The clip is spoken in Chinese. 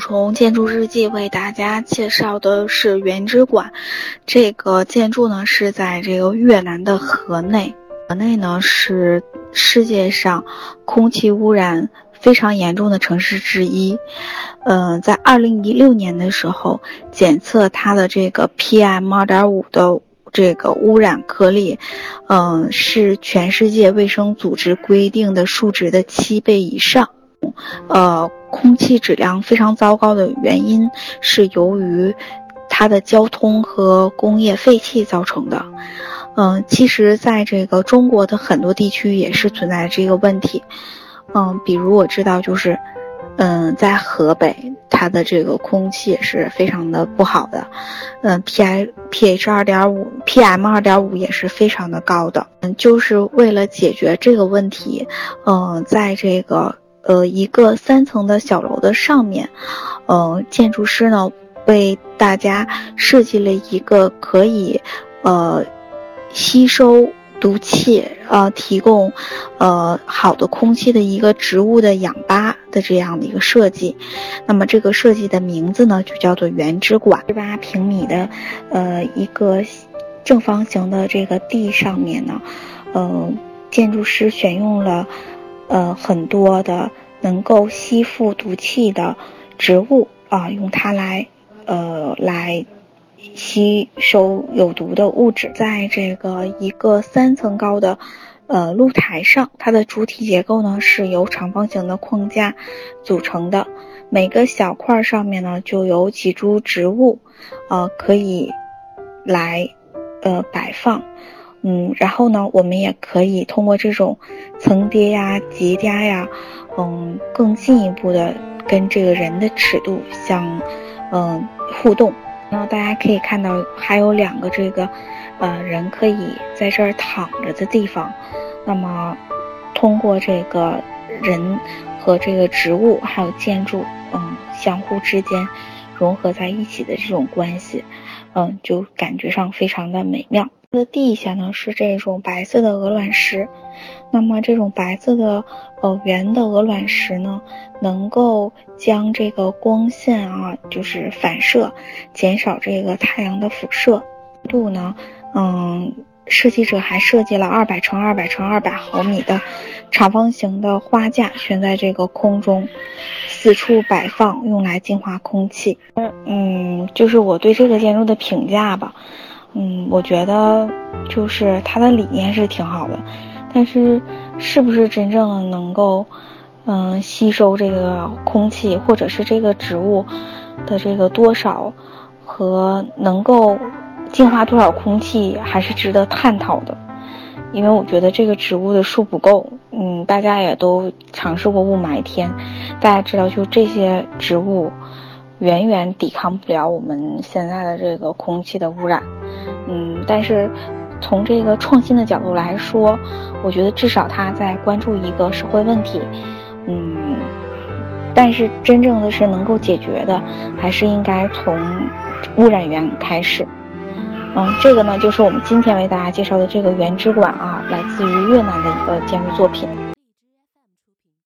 从建筑日记为大家介绍的是原之馆，这个建筑呢是在这个越南的河内，河内呢是世界上空气污染非常严重的城市之一。嗯，在二零一六年的时候，检测它的这个 PM 二点五的这个污染颗粒，嗯，是全世界卫生组织规定的数值的七倍以上。呃，空气质量非常糟糕的原因是由于它的交通和工业废气造成的。嗯，其实，在这个中国的很多地区也是存在这个问题。嗯，比如我知道，就是嗯，在河北，它的这个空气也是非常的不好的。嗯，P I P H 二点五，P M 二点五也是非常的高的。嗯，就是为了解决这个问题，嗯，在这个。呃，一个三层的小楼的上面，呃，建筑师呢为大家设计了一个可以，呃，吸收毒气，呃，提供，呃，好的空气的一个植物的氧吧的这样的一个设计。那么这个设计的名字呢就叫做原之馆。十八平米的，呃，一个正方形的这个地上面呢，嗯，建筑师选用了。呃，很多的能够吸附毒气的植物啊，用它来，呃，来吸收有毒的物质。在这个一个三层高的，呃，露台上，它的主体结构呢是由长方形的框架组成的，每个小块上面呢就有几株植物，呃，可以来，呃，摆放。嗯，然后呢，我们也可以通过这种层叠呀、叠加呀，嗯，更进一步的跟这个人的尺度相，嗯，互动。那大家可以看到，还有两个这个，呃，人可以在这儿躺着的地方。那么，通过这个人和这个植物还有建筑，嗯，相互之间融合在一起的这种关系，嗯，就感觉上非常的美妙。的地下呢是这种白色的鹅卵石，那么这种白色的呃圆的鹅卵石呢，能够将这个光线啊，就是反射，减少这个太阳的辐射度呢。嗯，设计者还设计了二百乘二百乘二百毫米的长方形的花架悬在这个空中，四处摆放，用来净化空气。嗯，就是我对这个建筑的评价吧。嗯，我觉得就是它的理念是挺好的，但是是不是真正能够，嗯，吸收这个空气，或者是这个植物的这个多少和能够净化多少空气，还是值得探讨的。因为我觉得这个植物的数不够。嗯，大家也都尝试过雾霾天，大家知道，就这些植物。远远抵抗不了我们现在的这个空气的污染，嗯，但是从这个创新的角度来说，我觉得至少他在关注一个社会问题，嗯，但是真正的是能够解决的，还是应该从污染源开始，嗯，这个呢就是我们今天为大家介绍的这个原之馆啊，来自于越南的一个建筑作品。